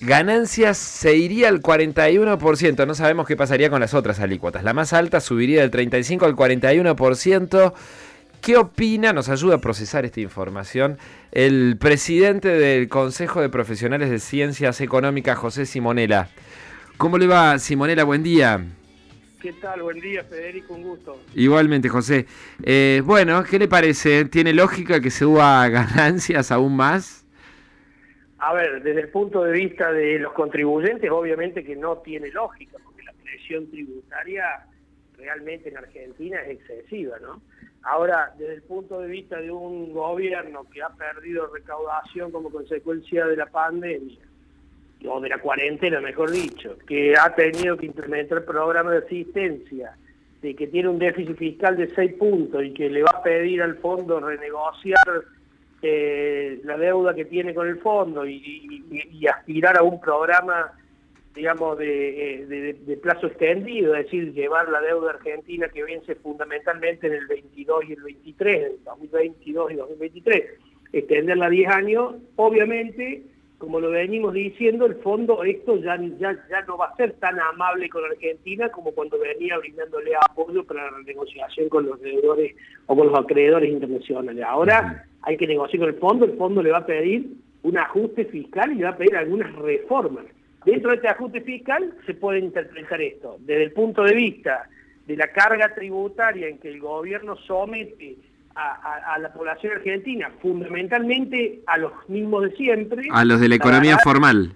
Ganancias se iría al 41%, no sabemos qué pasaría con las otras alícuotas. La más alta subiría del 35 al 41%. ¿Qué opina? Nos ayuda a procesar esta información el presidente del Consejo de Profesionales de Ciencias Económicas, José Simonela. ¿Cómo le va, Simonela? Buen día. ¿Qué tal? Buen día, Federico, un gusto. Igualmente, José. Eh, bueno, ¿qué le parece? ¿Tiene lógica que se suba ganancias aún más? A ver, desde el punto de vista de los contribuyentes, obviamente que no tiene lógica, porque la presión tributaria realmente en Argentina es excesiva, ¿no? Ahora, desde el punto de vista de un gobierno que ha perdido recaudación como consecuencia de la pandemia, o de la cuarentena, mejor dicho, que ha tenido que implementar programas de asistencia, de que tiene un déficit fiscal de 6 puntos y que le va a pedir al fondo renegociar eh, la deuda que tiene con el fondo y, aspirar a un programa, digamos, eh, de, plazo extendido, es decir, llevar la deuda argentina que vence fundamentalmente en el 22 y el 23, en el 2022 y 2023, extenderla a 10 años, obviamente como lo venimos diciendo, el fondo esto ya, ya, ya no va a ser tan amable con Argentina como cuando venía brindándole apoyo para la negociación con los deudores o con los acreedores internacionales. Ahora hay que negociar con el fondo, el fondo le va a pedir un ajuste fiscal y le va a pedir algunas reformas. Dentro de este ajuste fiscal se puede interpretar esto, desde el punto de vista de la carga tributaria en que el gobierno somete a, la población argentina, fundamentalmente a los mismos de siempre. A los de la economía formal.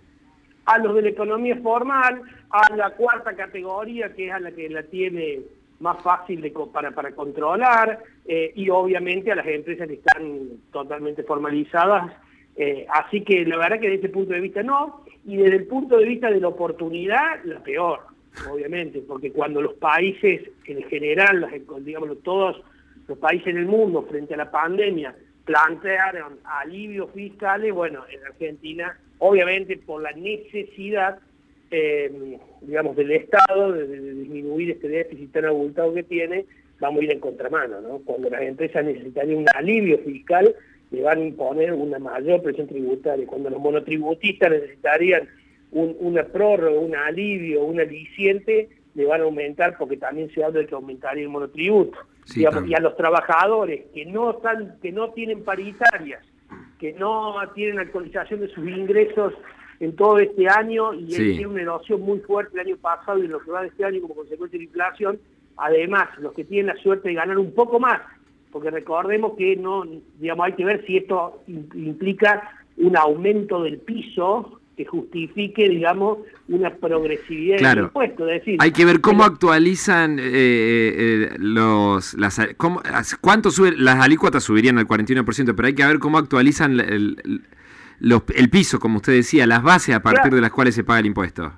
A los de la economía formal, a la cuarta categoría, que es a la que la tiene más fácil de, para, para controlar, eh, y obviamente a las empresas que están totalmente formalizadas. Eh, así que la verdad que desde ese punto de vista no, y desde el punto de vista de la oportunidad, la peor, obviamente, porque cuando los países en general, digamos, todos los países en el mundo frente a la pandemia plantearon alivios fiscales, bueno, en Argentina, obviamente por la necesidad, eh, digamos, del Estado de, disminuir este déficit tan abultado que tiene, vamos a ir en contramano, ¿no? Cuando las empresas necesitarían un alivio fiscal, le van a imponer una mayor presión tributaria. Cuando los monotributistas necesitarían una prórroga, un alivio, un aliciente, le van a aumentar porque también se habla de que aumentaría el monotributo. Y a los trabajadores que no están, que no tienen paritarias, que no tienen actualización de sus ingresos en todo este año y tiene una erosión muy fuerte el año pasado y lo que va de este año como consecuencia de la inflación, además los que tienen la suerte de ganar un poco más, porque recordemos que no, digamos, hay que ver si esto implica un aumento del piso que justifique, digamos, una progresividad del impuesto. Es decir, hay que ver cómo actualizan eh, eh, los... Las, cómo, ¿Cuánto sube? Las alícuotas subirían al 41%, pero hay que ver cómo actualizan el, el, piso, como usted decía, las bases a partir de las cuales se paga el impuesto.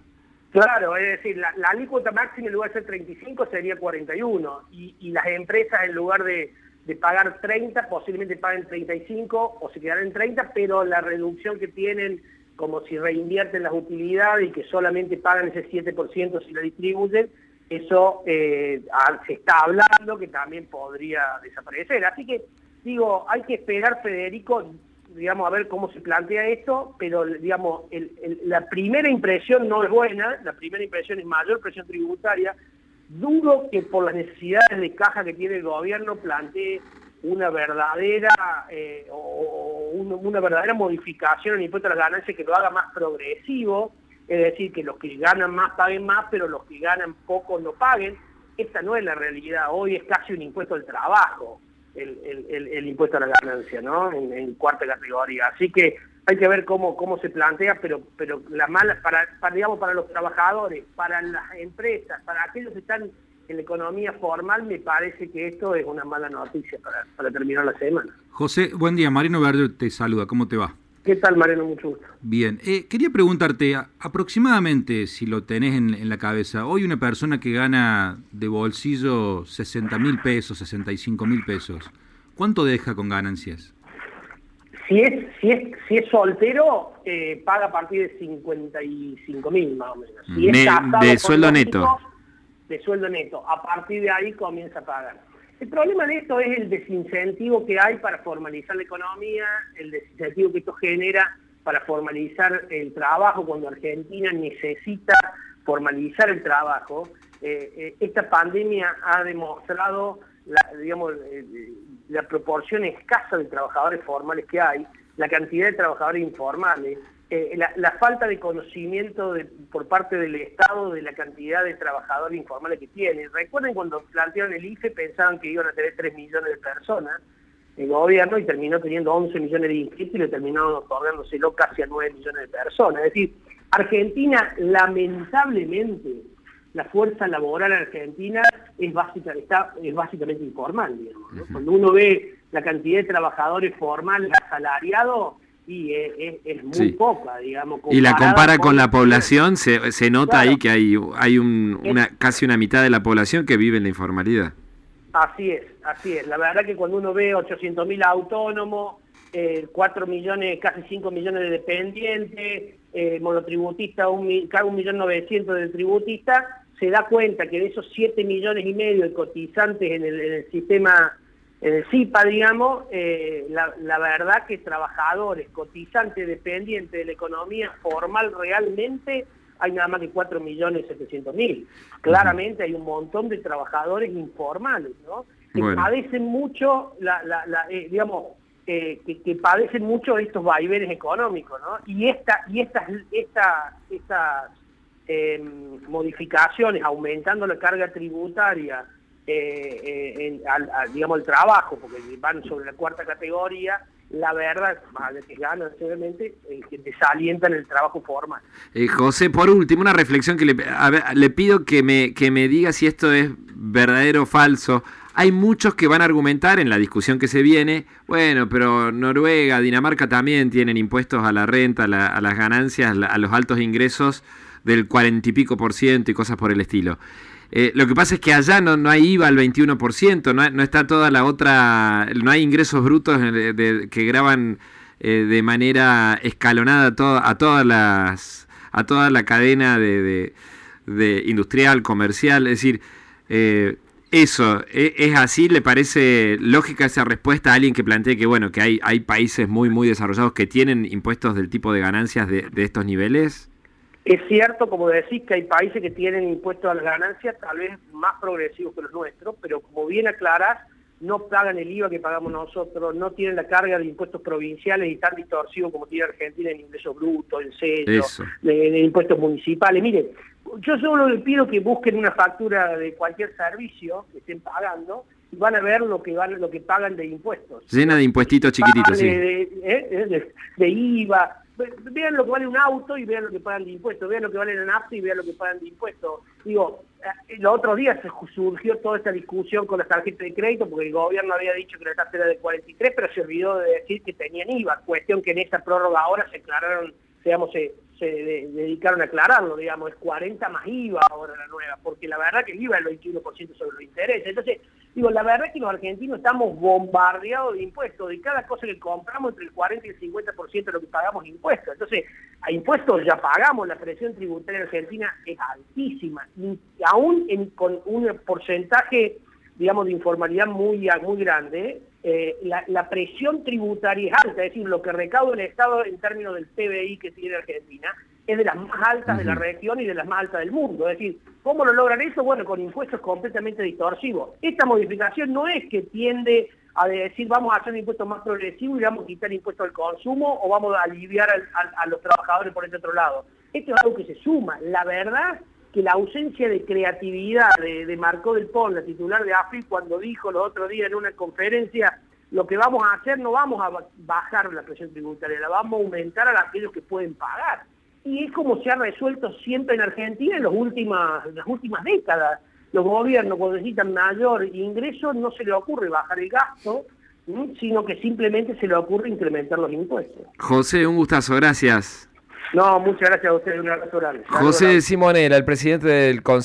Claro, es decir, la, alícuota máxima en lugar de ser 35 sería 41 y, y las empresas en lugar de, de pagar 30 posiblemente paguen 35 o se quedarán en 30, pero la reducción que tienen como si reinvierten las utilidades y que solamente pagan ese 7% si la distribuyen, eso eh, se está hablando que también podría desaparecer. Así que, digo, hay que esperar, Federico, digamos, a ver cómo se plantea esto, pero, digamos, la primera impresión no es buena, la primera impresión es mayor presión tributaria. Dudo que por las necesidades de caja que tiene el gobierno plantee una verdadera eh, o una verdadera modificación en el impuesto a las ganancias que lo haga más progresivo, es decir, que los que ganan más paguen más, pero los que ganan poco no paguen. Esta no es la realidad, hoy es casi un impuesto al trabajo, el, impuesto a la ganancia, ¿no? En, cuarta categoría. Así que hay que ver cómo, cómo se plantea, pero, pero la mala, para, para, digamos, para los trabajadores, para las empresas, para aquellos que están en la economía formal, me parece que esto es una mala noticia para, terminar la semana. José, buen día. Marino Verde te saluda. ¿Cómo te va? ¿Qué tal, Mariano? Mucho gusto. Bien. Eh, quería preguntarte, aproximadamente, si lo tenés en, la cabeza, hoy una persona que gana de bolsillo 60 mil pesos, 65 mil pesos, ¿cuánto deja con ganancias? Si es, si es, si es soltero, eh, paga a partir de 55 mil más o menos. de sueldo neto de sueldo neto. A partir de ahí comienza a pagar. El problema de esto es el desincentivo que hay para formalizar la economía, el desincentivo que esto genera para formalizar el trabajo cuando Argentina necesita formalizar el trabajo, eh, eh, esta pandemia ha demostrado la, digamos, la proporción escasa de trabajadores formales que hay, la cantidad de trabajadores informales, eh, la, falta de conocimiento por parte del Estado de la cantidad de trabajadores informales que tiene. Recuerden cuando plantearon el IFE pensaban que iban a tener 3 millones de personas el gobierno y terminó teniendo 11 millones de inscritos y le terminaron otorgándoselo casi a 9 millones de personas. Es decir, Argentina lamentablemente la fuerza laboral argentina es, básica, está, es básicamente informal. Digamos, Cuando uno ve la cantidad de trabajadores formales asalariados, y es, muy poca, digamos. Y la compara con, la población, se, se nota ahí que hay, hay un, una, casi una mitad de la población que vive en la informalidad. Así es, así es. La verdad que cuando uno ve 800.000 autónomos, eh, 4 millones, casi 5 millones de dependientes, eh, monotributistas, un, cada 1.900.000 de tributistas, se da cuenta que de esos 7 millones y medio de cotizantes en el, sistema, en el CIPA, digamos, eh, la, verdad que trabajadores, cotizantes, dependientes de la economía formal realmente hay nada más que 4 millones 700 mil. Claramente hay un montón de trabajadores informales, ¿no? Que padecen mucho, la, eh, digamos, eh, que, padecen mucho estos vaivenes económicos, ¿no? Y esta y estas esta, estas Em, modificaciones, aumentando la carga tributaria, eh, eh, digamos, el trabajo, porque van sobre la cuarta categoría, la verdad, más de que ganan, obviamente, eh, que desalientan el trabajo formal. José, por último, una reflexión que le, le pido que me, que me diga si esto es verdadero o falso. Hay muchos que van a argumentar en la discusión que se viene, bueno, pero Noruega, Dinamarca también tienen impuestos a la renta, a las ganancias, a los altos ingresos del cuarenta y pico por ciento y cosas por el estilo. Eh, lo que pasa es que allá no, no hay IVA al 21%, no, no está toda la otra, no hay ingresos brutos que graban eh, de manera escalonada a, a todas las a toda la cadena de, industrial, comercial, es decir, eh, eso, ¿e, ¿es, así? ¿Le parece lógica esa respuesta a alguien que plantee que bueno, que hay, hay países muy muy desarrollados que tienen impuestos del tipo de ganancias de, de estos niveles? Es cierto, como decís, que hay países que tienen impuestos a las ganancias tal vez más progresivos que los nuestros, pero como bien aclarás, no pagan el IVA que pagamos nosotros, no tienen la carga de impuestos provinciales y tan distorsivo como tiene Argentina en ingresos brutos, en sello, de, impuestos municipales. Mire, yo solo le pido que busquen una factura de cualquier servicio que estén pagando y van a ver lo que van, lo que pagan de impuestos. Llena de impuestitos chiquititos, sí. ¿eh? de IVA, vean lo que vale un auto y vean lo que pagan de impuestos, vean lo que vale la nafta y vean lo que pagan de impuestos. Digo, eh, los otros días surgió toda esta discusión con las tarjetas de crédito porque el gobierno había dicho que la tasa era de 43, pero se olvidó de decir que tenían IVA, cuestión que en esta prórroga ahora se aclararon, digamos, se, se dedicaron a aclararlo, digamos, es 40 más IVA ahora la nueva, porque la verdad que el IVA es el 21% sobre los intereses. Entonces, digo, la verdad que los argentinos estamos bombardeados de impuestos, de cada cosa que compramos entre el 40 y el 50% de lo que pagamos impuestos. Entonces, a impuestos ya pagamos, la presión tributaria en Argentina es altísima, y aún con un porcentaje, digamos, de informalidad muy, muy grande, eh, la, presión tributaria es alta, es decir, lo que recauda el Estado en términos del PBI que tiene Argentina es de las más altas de la región y de las más altas del mundo. Es decir, ¿cómo lo logran eso? Bueno, con impuestos completamente distorsivos. Esta modificación no es que tiende a decir vamos a hacer un impuesto más progresivo y vamos a quitar el impuesto al consumo o vamos a aliviar a los trabajadores por este otro lado. Esto es algo que se suma. La verdad que la ausencia de creatividad de, Marco del Pon, la titular de AFI, cuando dijo los otros días en una conferencia, lo que vamos a hacer no vamos a bajar la presión tributaria, la vamos a aumentar a aquellos que pueden pagar. Y es como se ha resuelto siempre en Argentina en, los últimas, las últimas décadas. Los gobiernos cuando necesitan mayor ingreso no se les ocurre bajar el gasto, sino que simplemente se les ocurre incrementar los impuestos. José, un gustazo, gracias. No, muchas gracias a ustedes, un abrazo José Simonera, el presidente del Consejo